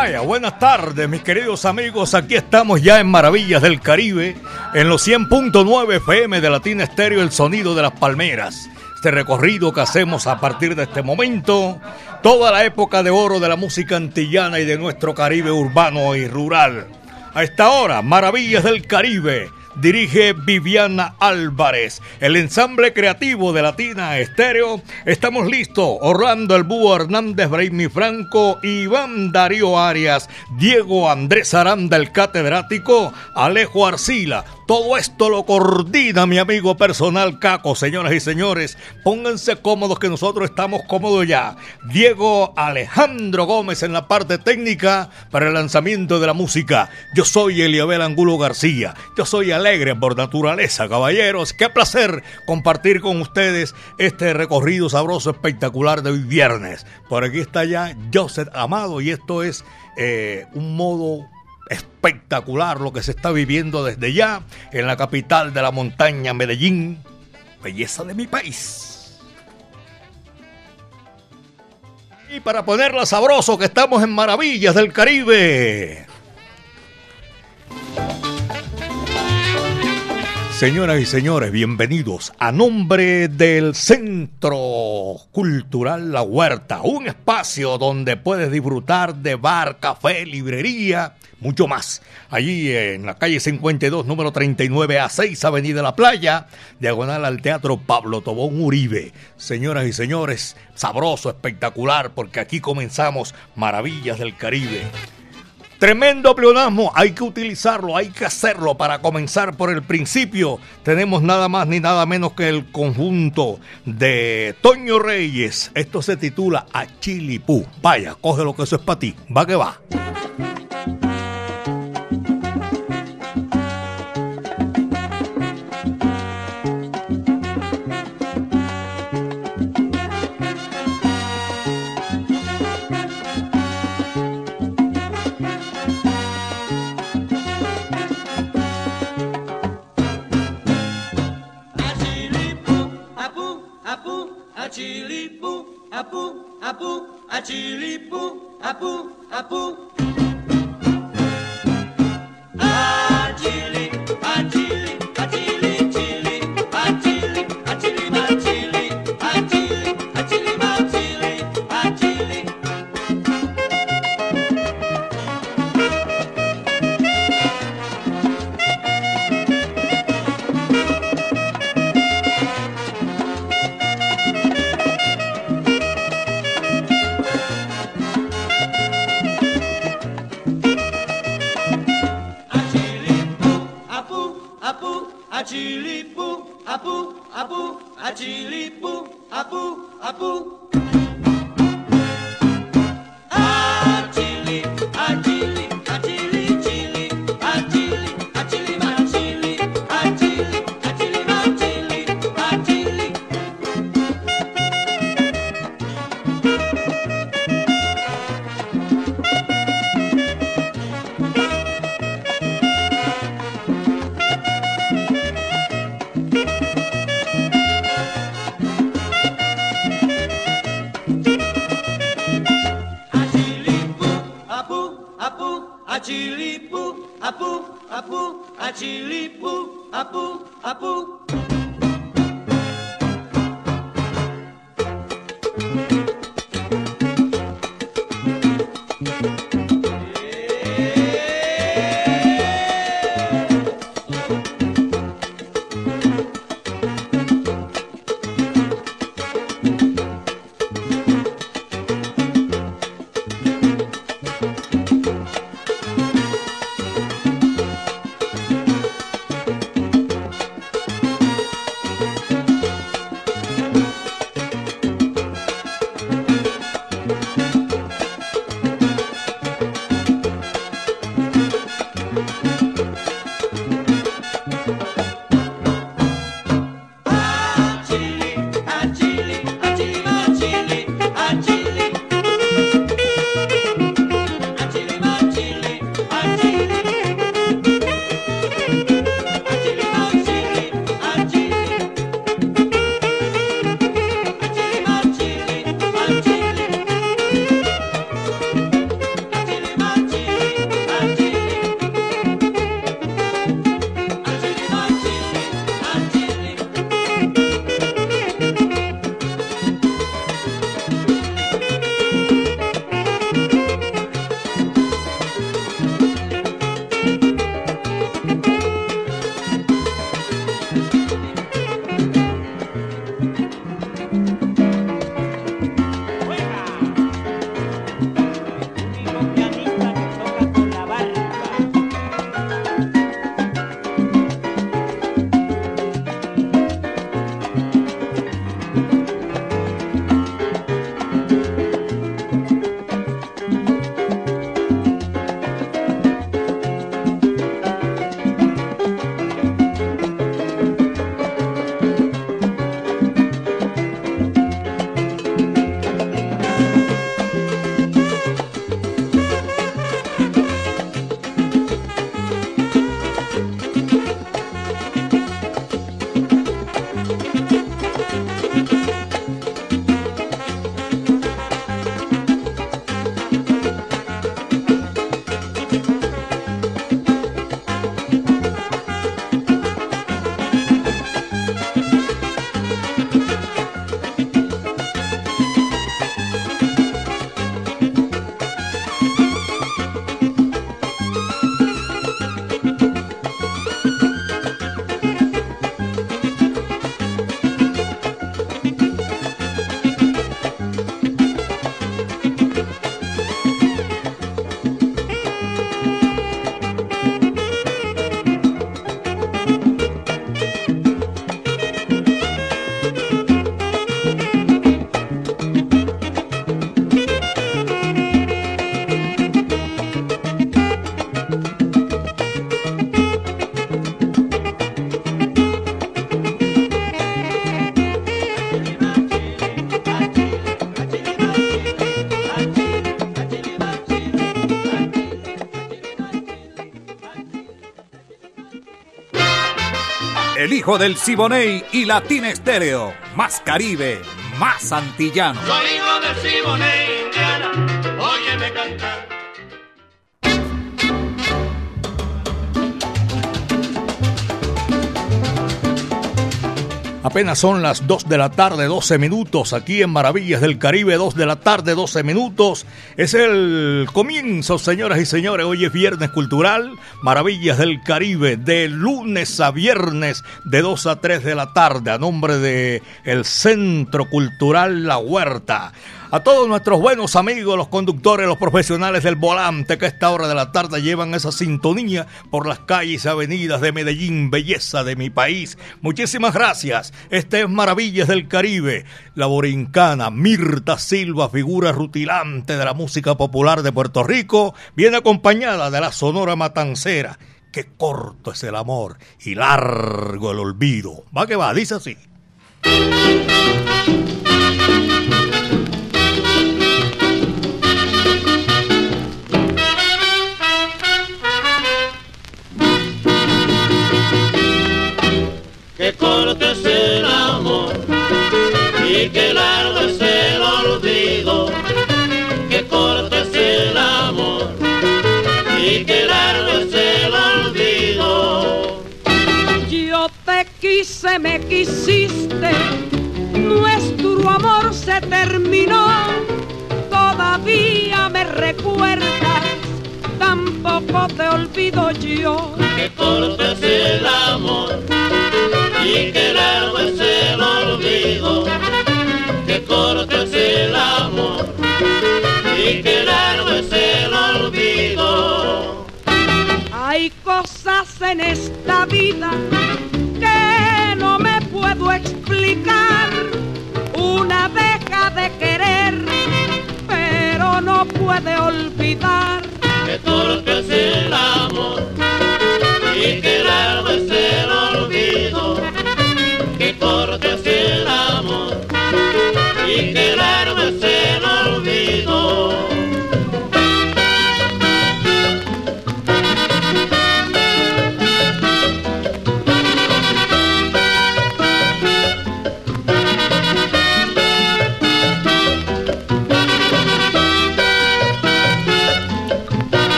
Buenas tardes, mis queridos amigos. Aquí estamos ya en Maravillas del Caribe, en los 100.9 FM de Latina Estéreo, el sonido de las palmeras. Este recorrido que hacemos a partir de este momento, toda la época de oro de la música antillana y de nuestro Caribe urbano y rural. A esta hora, Maravillas del Caribe dirige Viviana Álvarez. El ensamble creativo de Latina Estéreo. Estamos listos. Orlando El Búho Hernández, Braimi Franco, Iván Darío Arias, Diego Andrés Aranda, el catedrático, Alejo Arcila, todo esto lo coordina mi amigo personal Caco, señoras y señores. Pónganse cómodos que nosotros estamos cómodos ya. Diego Alejandro Gómez en la parte técnica para el lanzamiento de la música. Yo soy Eliabel Angulo García. Yo soy alegre por naturaleza, caballeros. Qué placer compartir con ustedes este recorrido sabroso, espectacular de hoy viernes. Por aquí está ya Joseph Amado y esto es eh, un modo espectacular lo que se está viviendo desde ya en la capital de la montaña, Medellín, belleza de mi país. Y para ponerla sabroso que estamos en Maravillas del Caribe. Señoras y señores, bienvenidos a nombre del Centro Cultural La Huerta, un espacio donde puedes disfrutar de bar, café, librería, mucho más. Allí en la calle 52, número 39 a 6, Avenida La Playa, diagonal al Teatro Pablo Tobón Uribe. Señoras y señores, sabroso, espectacular, porque aquí comenzamos Maravillas del Caribe. Tremendo pleonasmo, hay que utilizarlo, hay que hacerlo para comenzar por el principio. Tenemos nada más ni nada menos que el conjunto de Toño Reyes. Esto se titula A Chilipú. Vaya, coge lo que eso es para ti. Va que va. apu, apu, a chiripu, apu, apu. A chili. Achilipoo, apu, apu, Achilipoo, apu, apu. Del Siboney y Latina Estéreo. Más Caribe, más antillano. Soy hijo del Siboney, Apenas son las 2 de la tarde, 12 minutos, aquí en Maravillas del Caribe, 2 de la tarde, 12 minutos. Es el comienzo, señoras y señores. Hoy es Viernes Cultural, Maravillas del Caribe, de lunes a viernes, de 2 a 3 de la tarde, a nombre de Centro Cultural La Huerta. A todos nuestros buenos amigos, los conductores, los profesionales del volante que a esta hora de la tarde llevan esa sintonía por las calles y avenidas de Medellín, belleza de mi país. Muchísimas gracias. Este es Maravillas del Caribe. La borincana Mirta Silva, figura rutilante de la música popular de Puerto Rico, viene acompañada de la Sonora Matancera. Qué corto es el amor y largo el olvido. Va que va, dice así. Se terminó, todavía me recuerdas, tampoco te olvido yo. Que corto es el amor y que largo es el olvido, que corto es el amor y que largo es el olvido. Hay cosas en esta vida puede olvidar. Que corto es el amor y que largo es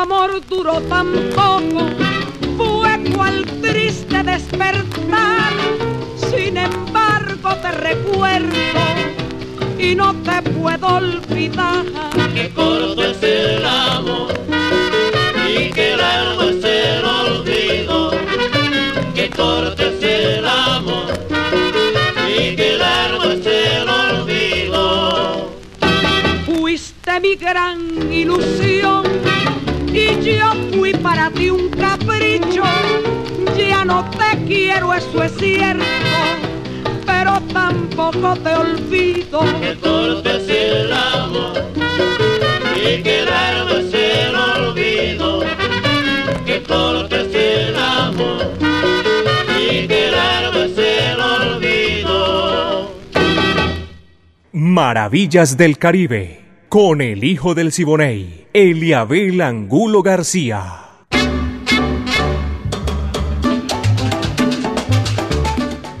amor duró tan poco, fue cual triste despertar. Sin embargo te recuerdo y no te puedo olvidar. que corto es el amor y que largo es el olvido, que corto es el amor y que largo es el olvido. Fuiste mi gran ilusión y yo fui para ti un capricho. Ya no te quiero, eso es cierto, pero tampoco te olvido. que es el amor y que largo es el olvido, que es el amor y que largo es el olvido. Maravillas del Caribe, con el hijo del Siboney, Eliabel Angulo García.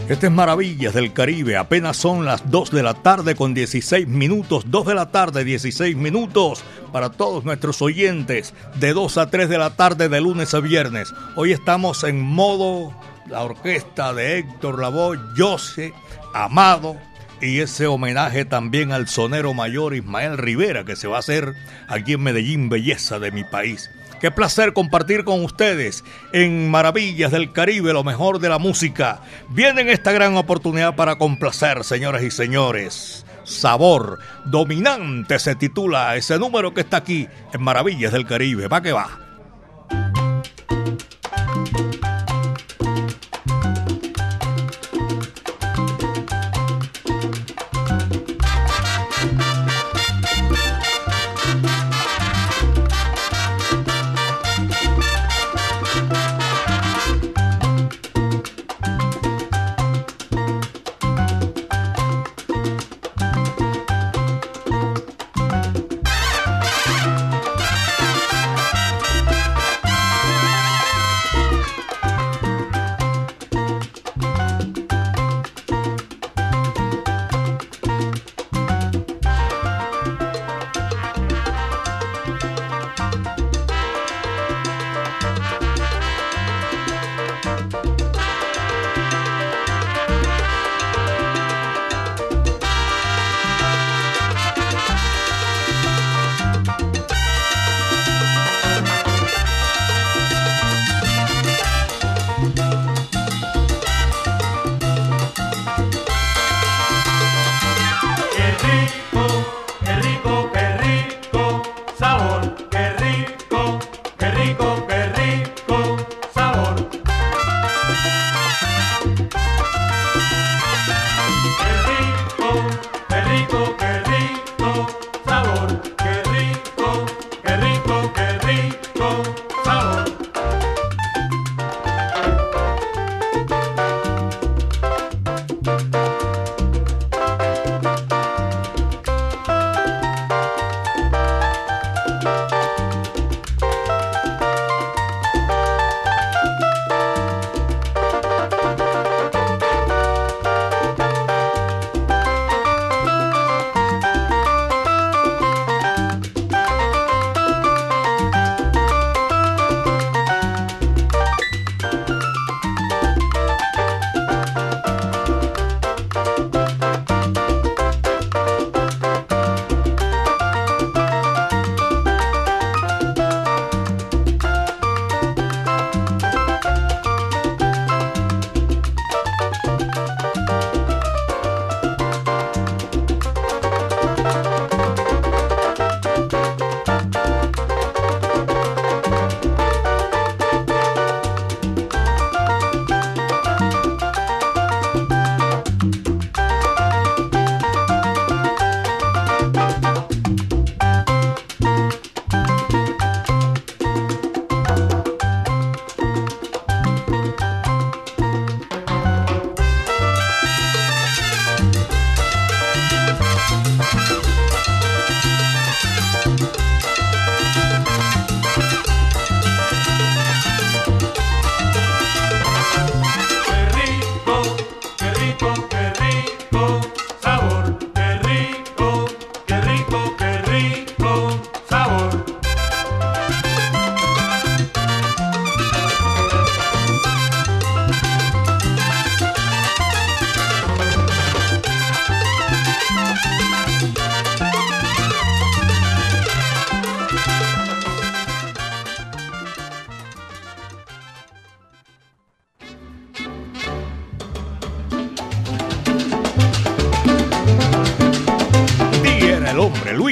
Este es Maravillas del Caribe. Apenas son las 2 de la tarde con 16 minutos. 2 de la tarde, 16 minutos para todos nuestros oyentes. De 2 a 3 de la tarde de lunes a viernes. Hoy estamos en modo la orquesta de Héctor Lavoe, Jose, Amado. Y ese homenaje también al sonero mayor Ismael Rivera que se va a hacer aquí en Medellín, belleza de mi país. Qué placer compartir con ustedes en Maravillas del Caribe lo mejor de la música. Vienen esta gran oportunidad para complacer, señoras y señores. Sabor dominante se titula ese número que está aquí en Maravillas del Caribe. Va que va.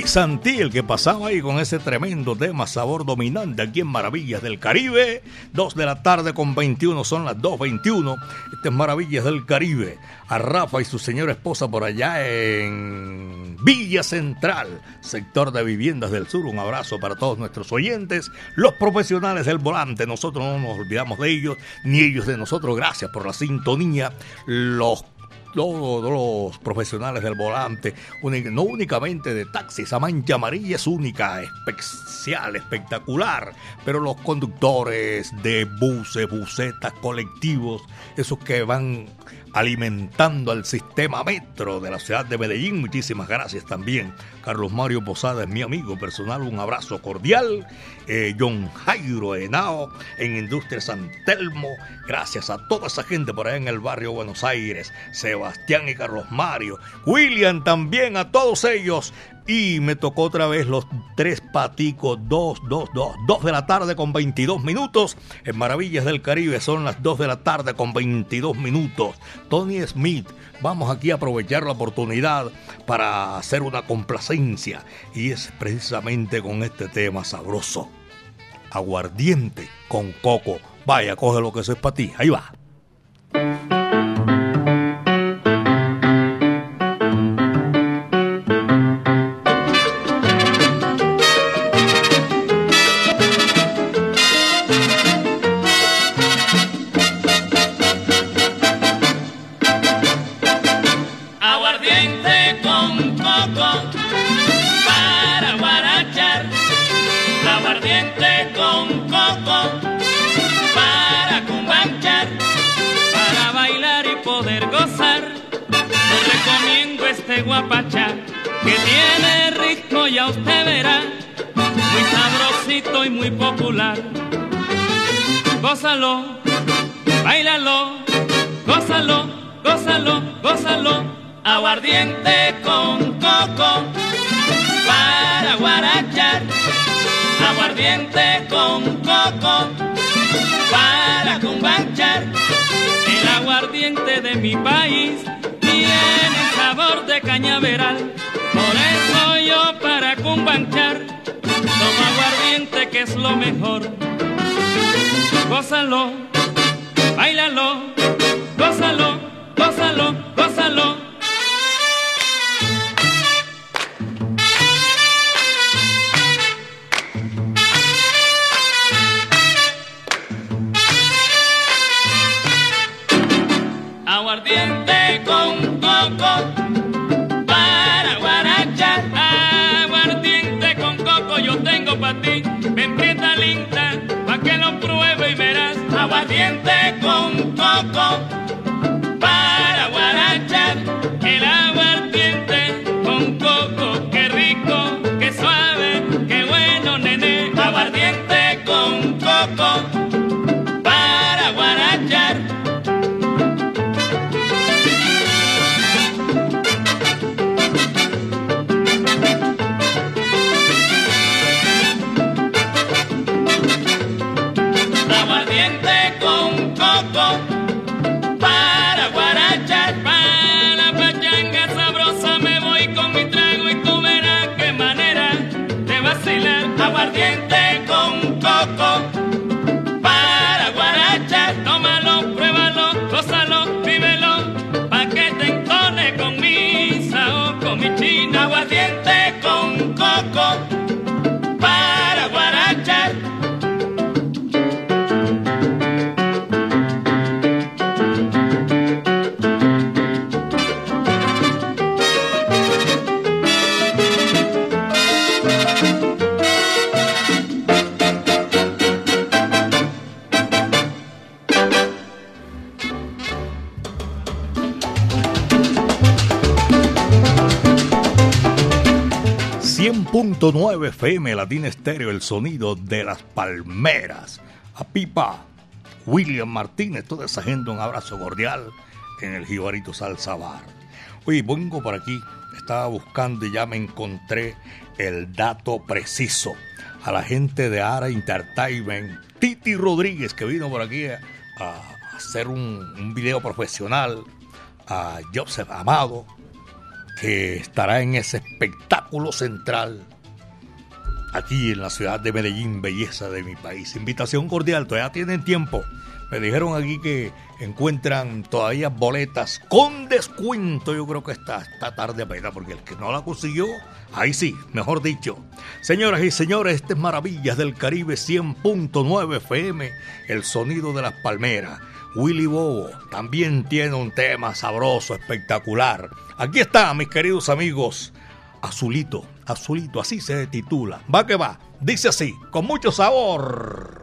Santi, el que pasaba ahí con ese tremendo tema, sabor dominante aquí en Maravillas del Caribe. Dos de la tarde con 21, son las 2.21. Este es Maravillas del Caribe. A Rafa y su señora esposa por allá en Villa Central, sector de viviendas del sur. Un abrazo para todos nuestros oyentes, los profesionales del volante. Nosotros no nos olvidamos de ellos, ni ellos de nosotros. Gracias por la sintonía. Los todos los profesionales del volante, no únicamente de taxis, a mancha amarilla es única, especial, espectacular, pero los conductores de buses, busetas, colectivos, esos que van alimentando al sistema metro de la ciudad de Medellín. Muchísimas gracias también. Carlos Mario Posada es mi amigo personal, un abrazo cordial. Eh, John Jairo Henao en Industria San Telmo. Gracias a toda esa gente por allá en el barrio Buenos Aires. Sebastián y Carlos Mario. William también, a todos ellos. Y me tocó otra vez los tres paticos, dos, dos, dos, dos de la tarde con 22 minutos. En Maravillas del Caribe son las dos de la tarde con 22 minutos. Tony Smith, vamos aquí a aprovechar la oportunidad para hacer una complacencia. Y es precisamente con este tema sabroso. Aguardiente con coco. Vaya, coge lo que eso es para ti. Ahí va. Guapacha que tiene ritmo, ya usted verá, muy sabrosito y muy popular. Gózalo, bailalo, gózalo, gózalo, gózalo, aguardiente con coco para guarachar, aguardiente con coco para cumbanchar, el aguardiente de mi país tiene sabor de cañaveral, empanchar, toma aguardiente que es lo mejor. Gózalo, bailalo, gózalo, gózalo, gózalo. Aguardiente con coco para guarachar. Aguardiente con coco yo tengo para ti. Ven prieta linda pa' que lo pruebe y verás. Aguardiente con coco para guarachar. El aguardiente con coco, .9 FM Latina Estéreo, el sonido de las palmeras. A Pipa, William Martínez, toda esa gente, un abrazo cordial en el Jibarito Salsa Bar. Oye, vengo por aquí, estaba buscando y ya me encontré el dato preciso. A la gente de Ara Entertainment, Titi Rodríguez, que vino por aquí a, a hacer un, un video profesional, a Joseph Amado, que estará en ese espectáculo central aquí en la ciudad de Medellín, belleza de mi país. Invitación cordial, todavía tienen tiempo. Me dijeron aquí que encuentran todavía boletas con descuento. Yo creo que está, está tarde apenas, porque el que no la consiguió, ahí sí, mejor dicho. Señoras y señores, este es Maravillas del Caribe 100.9 FM, el sonido de las palmeras. Willy Bobo también tiene un tema sabroso, espectacular. Aquí está, mis queridos amigos. Azulito, Azulito, así se titula. Va que va, dice así, con mucho sabor.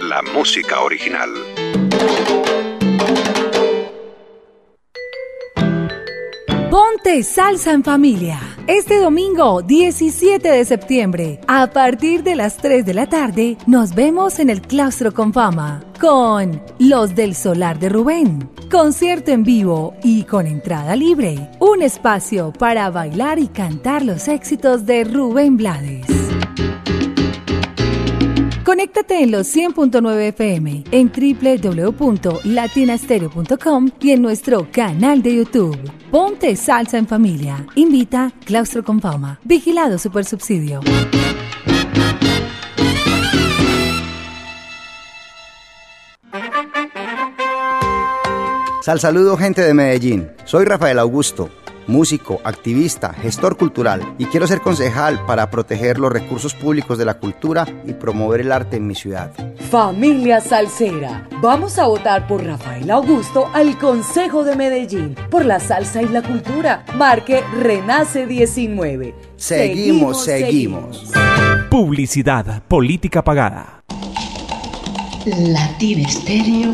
La música original. Ponte salsa en familia. Este domingo 17 de septiembre, a partir de las 3 de la tarde, nos vemos en el Claustro con Fama con Los del Solar de Rubén. Concierto en vivo y con entrada libre. Un espacio para bailar y cantar los éxitos de Rubén Blades. Conéctate en los 100.9 FM, en www.latinastereo.com y en nuestro canal de YouTube. Ponte salsa en familia. Invita Claustro con Fama. Vigilado Supersubsidio. Sal saludo gente de Medellín. Soy Rafael Augusto músico, activista, gestor cultural y quiero ser concejal para proteger los recursos públicos de la cultura y promover el arte en mi ciudad. Familia Salsera, vamos a votar por Rafael Augusto al Consejo de Medellín por la salsa y la cultura. Marque Renace 19. Seguimos, seguimos. Publicidad, política pagada. Latin Estéreo,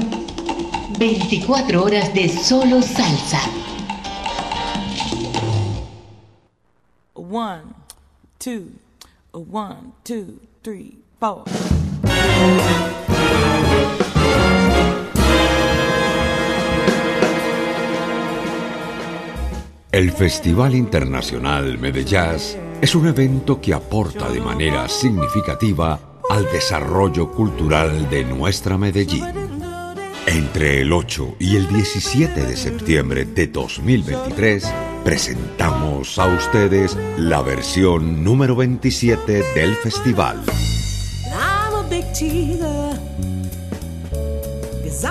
24 horas de solo salsa. One, two, one, two, three, four. El Festival Internacional Medellín es un evento que aporta de manera significativa al desarrollo cultural de nuestra Medellín. Entre el 8 y el 17 de septiembre de 2023 presentamos a ustedes la versión número 27 del festival.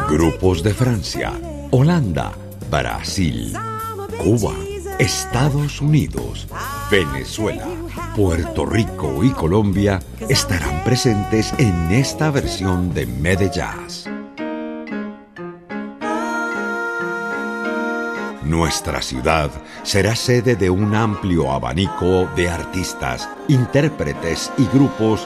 Grupos de Francia, Holanda, Brasil, Cuba, Estados Unidos, Venezuela, Puerto Rico y Colombia estarán presentes en esta versión de Medellín. Nuestra ciudad será sede de un amplio abanico de artistas, intérpretes y grupos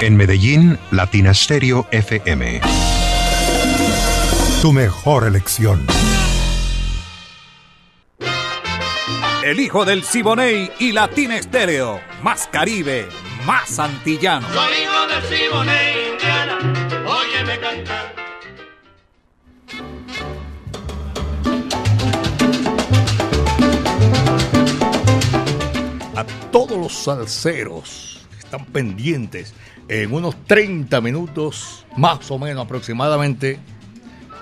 En Medellín, Latina Stereo FM. Tu mejor elección. El hijo del Siboney y Latina Estéreo. Más Caribe, más antillano. Soy hijo del Siboney, Indiana. Óyeme cantar. A todos los salseros están pendientes en unos 30 minutos, más o menos aproximadamente,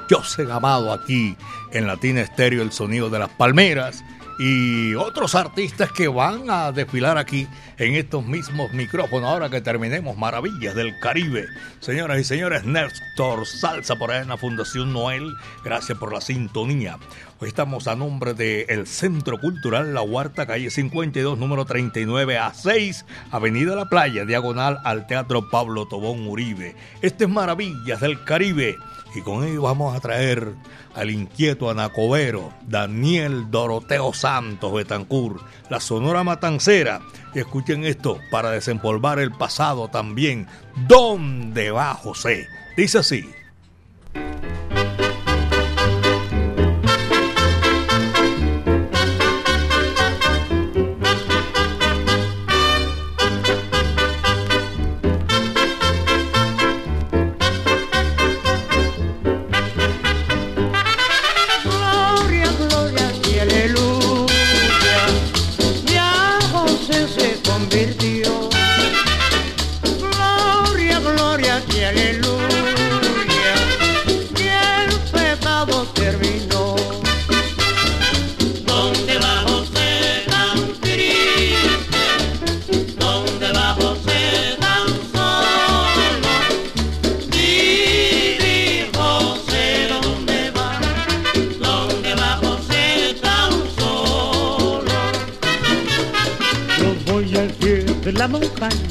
yo sé Gamado aquí en Latina Estéreo, el sonido de las palmeras y otros artistas que van a desfilar aquí en estos mismos micrófonos ahora que terminemos Maravillas del Caribe. Señoras y señores, Néstor Salsa por ahí en la Fundación Noel, gracias por la sintonía. Hoy estamos a nombre del Centro Cultural La Huerta, calle 52, número 39 a 6, Avenida La Playa, diagonal al Teatro Pablo Tobón Uribe. Este es Maravillas del Caribe y con ello vamos a traer al inquieto anacobero Daniel Doroteo Santos Betancur, la Sonora Matancera. Y escuchen esto para desempolvar el pasado también. ¿Dónde va José? Dice así. Tá acabam com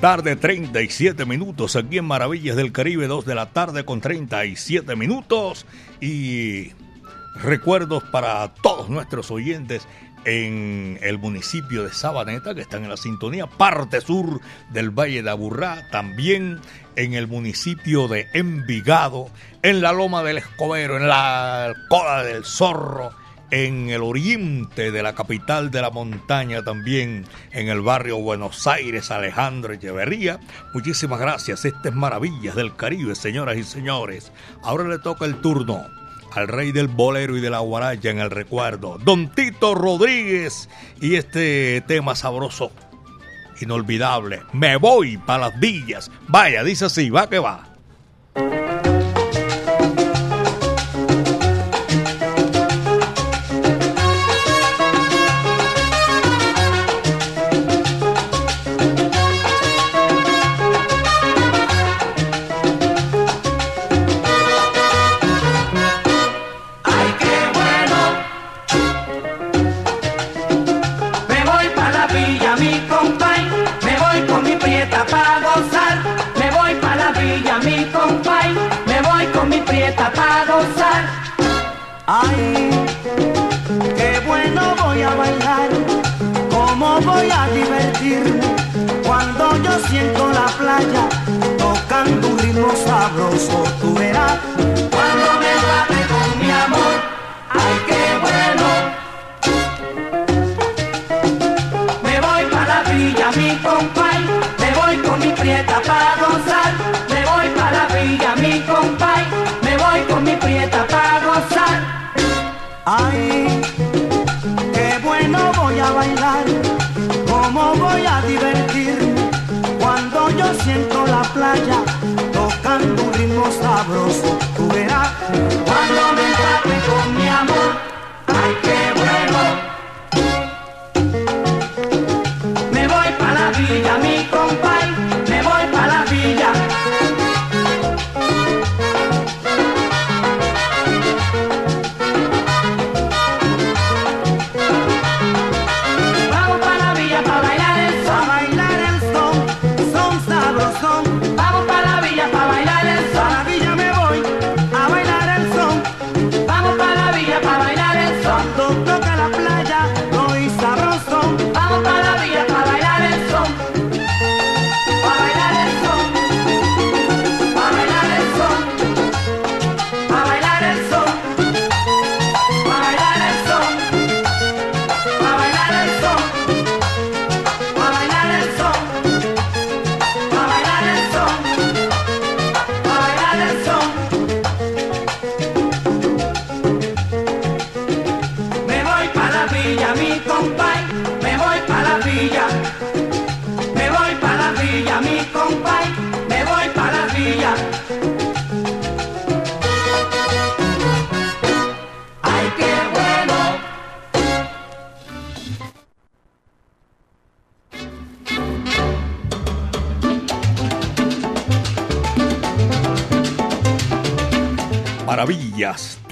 tarde, 37 minutos. Aquí en Maravillas del Caribe, 2 de la tarde con 37 minutos. Y recuerdos para todos nuestros oyentes en el municipio de Sabaneta, que están en la sintonía, parte sur del Valle de Aburrá, también en el municipio de Envigado, en la Loma del Escobero, en la Cola del Zorro, en el oriente de la capital de la montaña también, en el barrio Buenos Aires, Alejandro Echeverría. Muchísimas gracias. Estas Maravillas del Caribe, señoras y señores. Ahora le toca el turno al rey del bolero y de la guaraya en el recuerdo, Don Tito Rodríguez y este tema sabroso, inolvidable. Me voy para las villas. Vaya, dice así, va que va.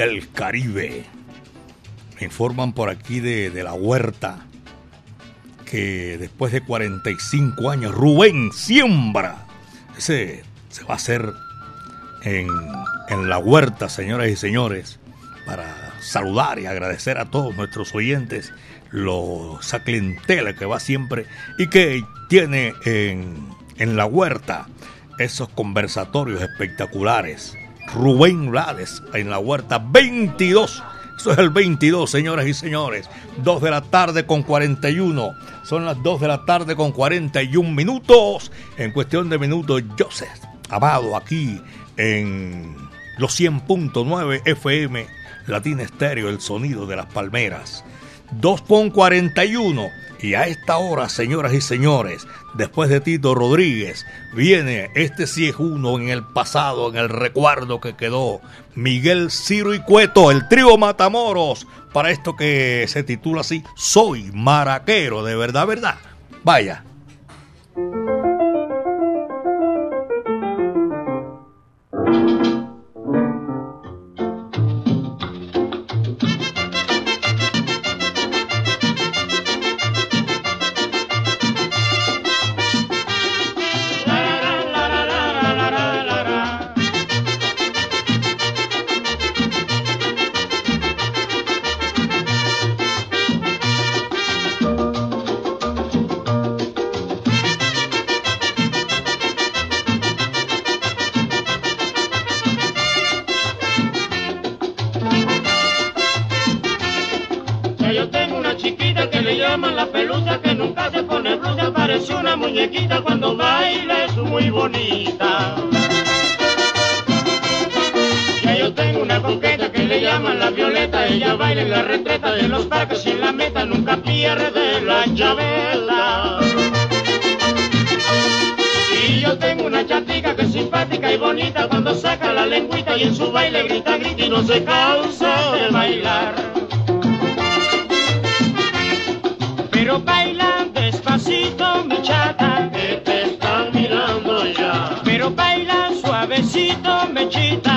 Del Caribe. Me informan por aquí de, la huerta que después de 45 años Rubén siembra. Ese se va a hacer en, en la huerta, señoras y señores, para saludar y agradecer a todos nuestros oyentes, los, esa clientela que va siempre y que tiene en, en la huerta esos conversatorios espectaculares. Rubén Blades en la huerta 22. Eso es el 22, señoras y señores. 2 de la tarde con 41. Son las 2 de la tarde con 41 minutos. En cuestión de minutos, Joseph Amado aquí en los 100.9 FM Latina Estéreo, el sonido de las palmeras. 2 con 41. Y a esta hora, señoras y señores, después de Tito Rodríguez, viene este es uno en el pasado, en el recuerdo que quedó. Miguel Ciro y Cueto, el trío Matamoros, para esto que se titula así, Soy Maraquero, de verdad, verdad. Vaya. Suavecito, mechita,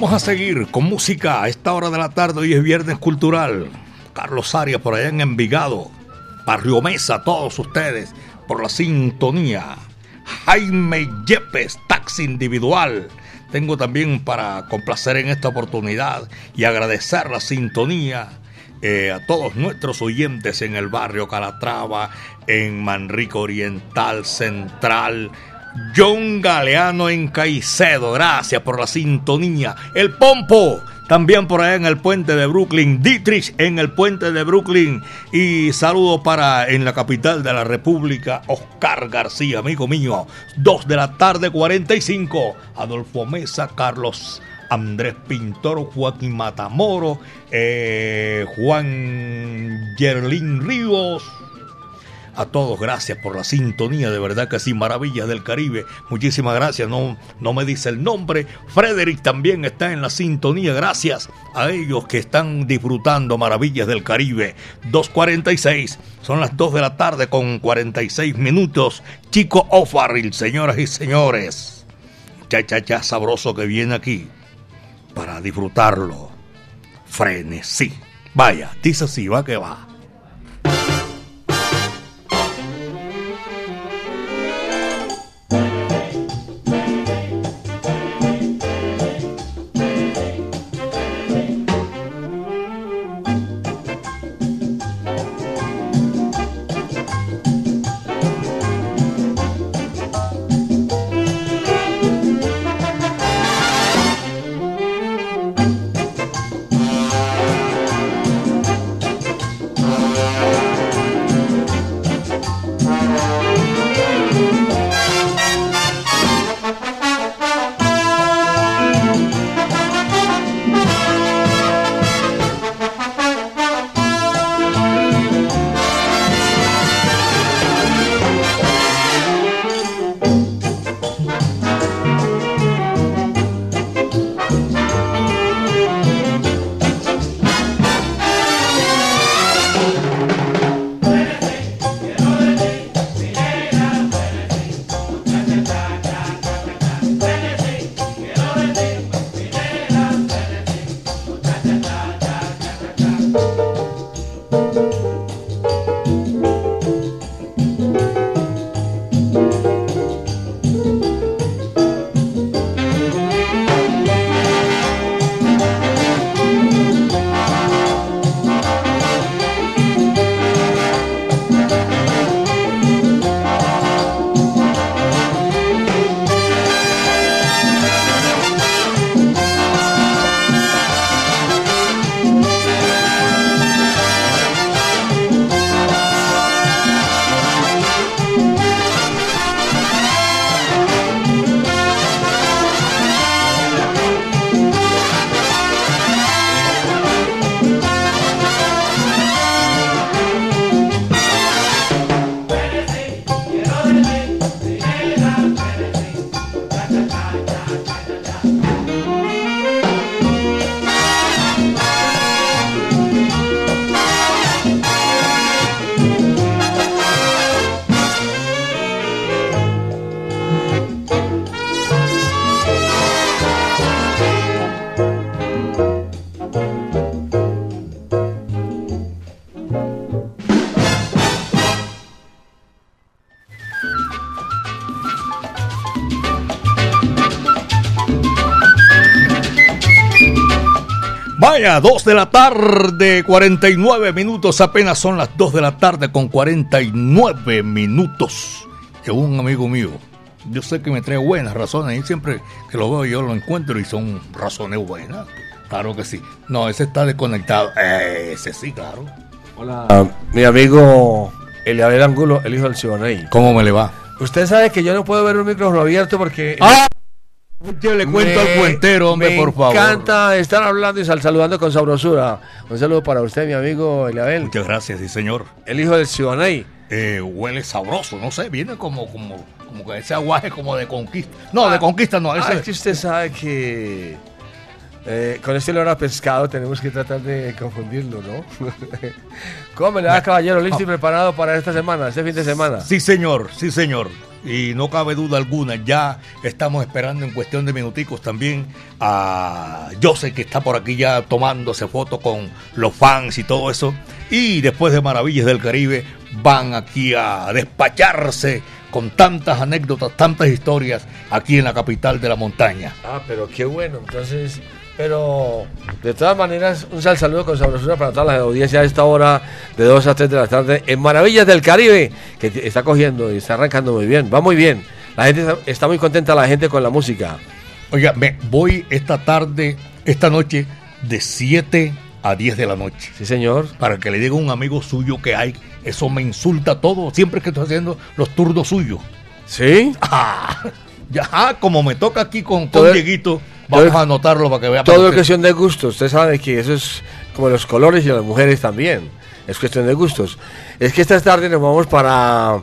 Vamos a seguir con música a esta hora de la tarde. Hoy es Viernes Cultural. Carlos Arias por allá en Envigado. Barrio Mesa, todos ustedes por la sintonía. Jaime Yepes, taxi individual. tengo también para complacer en esta oportunidad y agradecer la sintonía eh, a todos nuestros oyentes en el barrio Calatrava, en Manrico Oriental Central. John Galeano en Caicedo, gracias por la sintonía. El Pompo, también por allá en el puente de Brooklyn. Dietrich en el puente de Brooklyn. Y saludo para en la capital de la República, Oscar García, amigo mío. Dos de la tarde, 45. Adolfo Mesa, Carlos Andrés Pintor, Joaquín Matamoro, eh, Juan Yerlín Ríos. A todos, gracias por la sintonía, de verdad que sí, Maravillas del Caribe. Muchísimas gracias, no, no me dice el nombre. Frederick también está en la sintonía, gracias a ellos que están disfrutando Maravillas del Caribe. 2.46, son las 2 de la tarde con 46 minutos. Chico O'Farrill, señoras y señores. Cha, cha, cha, sabroso que viene aquí para disfrutarlo. Frenesí. Vaya, dice así, va que va. Vaya, 2 de la tarde, 49 minutos, apenas son las 2 de la tarde con 49 minutos. Llegó un amigo mío, yo sé que me trae buenas razones y siempre que lo veo yo lo encuentro y son razones buenas. Claro que sí. No, ese está desconectado. Ese sí, claro. Hola, mi amigo Eliabel Angulo, el hijo del Siboney. ¿Cómo me le va? Usted sabe que yo no puedo ver un micrófono abierto porque... ¡Ah! Yo le cuento al puentero, hombre, me por favor. encanta estar hablando y sal- saludando con sabrosura. Un saludo para usted, mi amigo Eliabel. Muchas gracias, sí, señor. El hijo del Siboney. Eh, huele sabroso, no sé, viene como, como, como ese aguaje como de conquista. No, de conquista no, Ah, ese es que usted sabe que eh, con este olor a pescado tenemos que tratar de confundirlo, ¿no? ¿Cómo le va, caballero? ¿Listo y preparado para esta semana, este fin de semana? Sí, señor, sí, señor. Y no cabe duda alguna, ya estamos esperando en cuestión de minuticos también a Jose que está por aquí ya tomándose fotos con los fans y todo eso. Y después de Maravillas del Caribe van aquí a despacharse con tantas anécdotas, tantas historias aquí en la capital de la montaña. Ah, pero qué bueno. Entonces, pero de todas maneras, un sal saludo con sabrosura para toda la audiencia a esta hora de 2 a 3 de la tarde en Maravillas del Caribe, que está cogiendo y está arrancando muy bien. Va muy bien. La gente está, está muy contenta, la gente con la música. Oiga, me voy esta tarde, esta noche, de 7 a 10 de la noche. Sí, señor. Para que le diga a un amigo suyo que hay, eso me insulta todo, siempre que estoy haciendo los turnos suyos. ¿Sí? Ah, ya, ah, como me toca aquí con, con Dieguito, vamos a anotarlo para que vea. Todo es cuestión de gustos. Usted sabe que eso es como los colores y las mujeres también. Es cuestión de gustos. Es que esta tarde nos vamos para,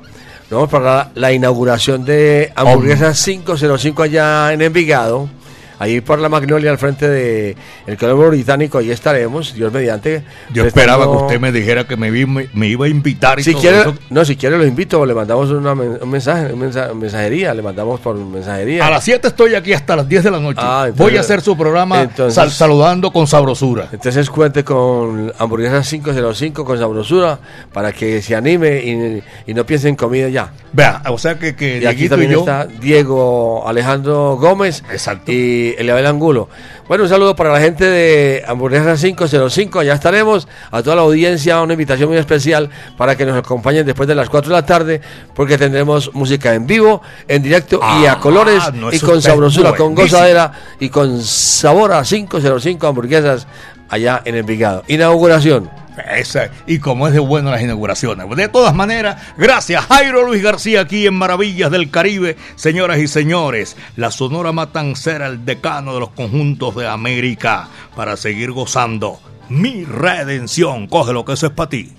nos vamos para la inauguración de Hamburguesas 505 allá en Envigado. Ahí por la Magnolia al frente de el Colombo Británico, ahí estaremos, Dios mediante. Yo prestando- esperaba que usted me dijera que me, vi- me, me iba a invitar y si todo quiere, eso. no, si quiere lo invito, le mandamos una un mensaje, un mensa- mensajería, le mandamos por mensajería. A las 7 estoy aquí hasta las 10 de la noche. Ah, entonces- Voy a hacer su programa entonces- sal- saludando con sabrosura. Entonces cuente con hamburguesas 505 con sabrosura para que se anime y, y no piense en comida ya. Vea, o sea que, que Y aquí también y yo. está Diego Alejandro Gómez Exacto. y Eliabel Angulo. Bueno, un saludo para la gente de Hamburguesas 505, allá estaremos. A toda la audiencia, una invitación muy especial para que nos acompañen después de las 4 de la tarde, porque tendremos música en vivo, en directo y a Ah, colores no, y con sabrosura, con gozadera y con sabor a 505 hamburguesas allá en Envigado. Inauguración. Esa, y como es de bueno las inauguraciones. De todas maneras, gracias Jairo Luis García aquí en Maravillas del Caribe, señoras y señores. La Sonora Matancera, el decano de los conjuntos de América, para seguir gozando. Mi redención, coge lo que eso es para ti.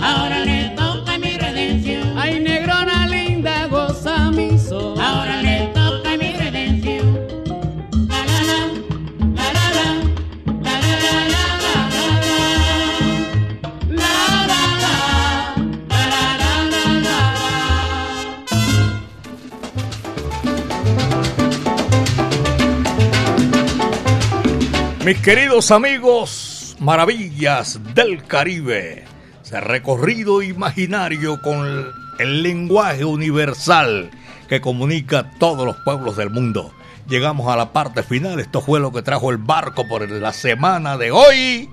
Ahora le toca mi redención. Ay, negrona linda, goza mi sol. Ahora le toca mi redención. La la la, la la la, la la la la la la, la la la, la la la la. Mis queridos amigos, maravillas del Caribe recorrido imaginario con el lenguaje universal que comunica a todos los pueblos del mundo. Llegamos a la parte final, esto fue lo que trajo el barco por la semana de hoy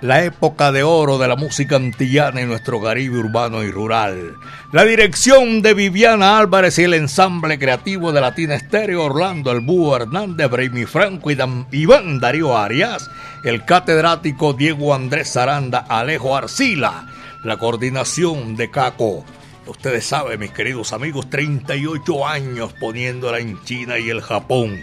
la época de oro de la música antillana en nuestro Caribe urbano y rural. La dirección de Viviana Álvarez y el ensamble creativo de Latina Estéreo, Orlando El Búho Hernández, Braymi Franco y Iván Darío Arias, el catedrático Diego Andrés Aranda, Alejo Arcila, la coordinación de Caco. Ustedes saben, mis queridos amigos, 38 años poniéndola en China y el Japón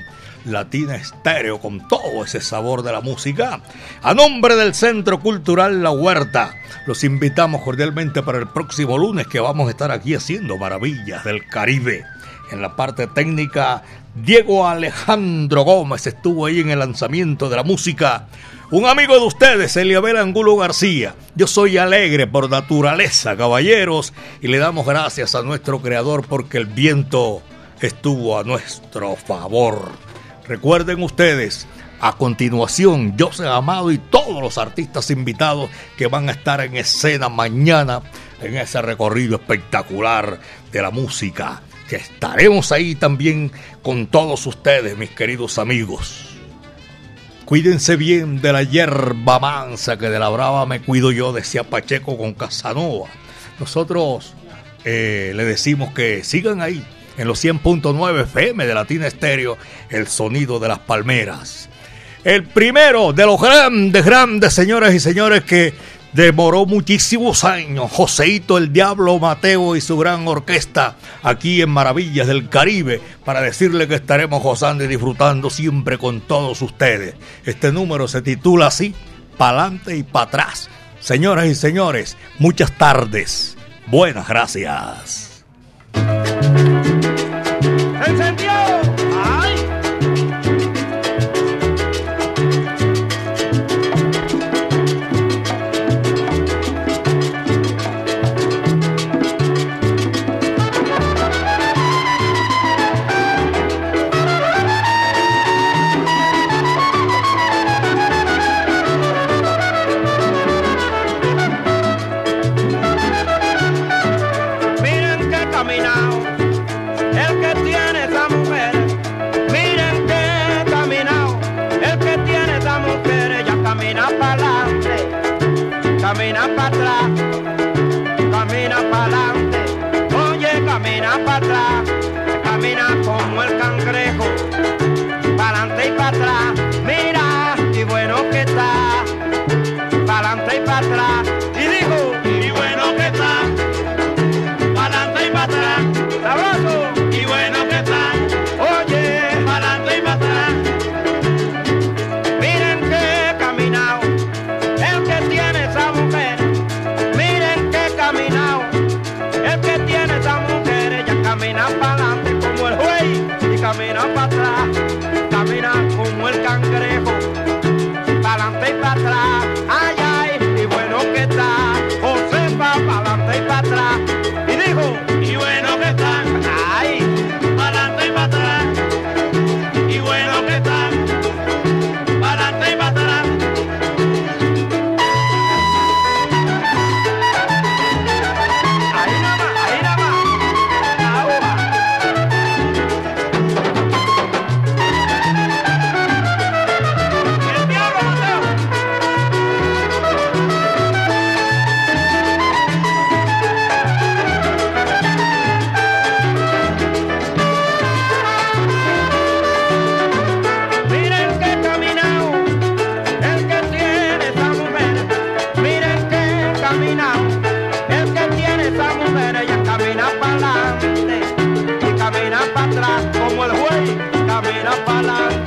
Latina Estéreo con todo ese sabor de la música. A nombre del Centro Cultural La Huerta, los invitamos cordialmente para el próximo lunes que vamos a estar aquí haciendo maravillas del Caribe. En la parte técnica, Diego Alejandro Gómez estuvo ahí en el lanzamiento de la música. Un amigo de ustedes, Eliabel Angulo García. Yo soy alegre por naturaleza, caballeros, y le damos gracias a nuestro creador porque el viento estuvo a nuestro favor. Recuerden ustedes, a continuación, José Amado y todos los artistas invitados que van a estar en escena mañana en ese recorrido espectacular de la música. Que estaremos ahí también con todos ustedes, mis queridos amigos. Cuídense bien de la hierba mansa, que de la brava me cuido yo, decía Pacheco con Casanova. Nosotros eh, le decimos que sigan ahí, en los 100.9 FM de Latina Estéreo, el sonido de las palmeras. El primero de los grandes, grandes señores y señores que demoró muchísimos años, Joseito el Diablo Mateo y su gran orquesta aquí en Maravillas del Caribe, para decirle que estaremos gozando y disfrutando siempre con todos ustedes. Este número se titula así, Pa'lante y para atrás. Señoras y señores, muchas tardes. Buenas gracias. presente camina para adelante y camina para atrás como el juez, camina para adelante.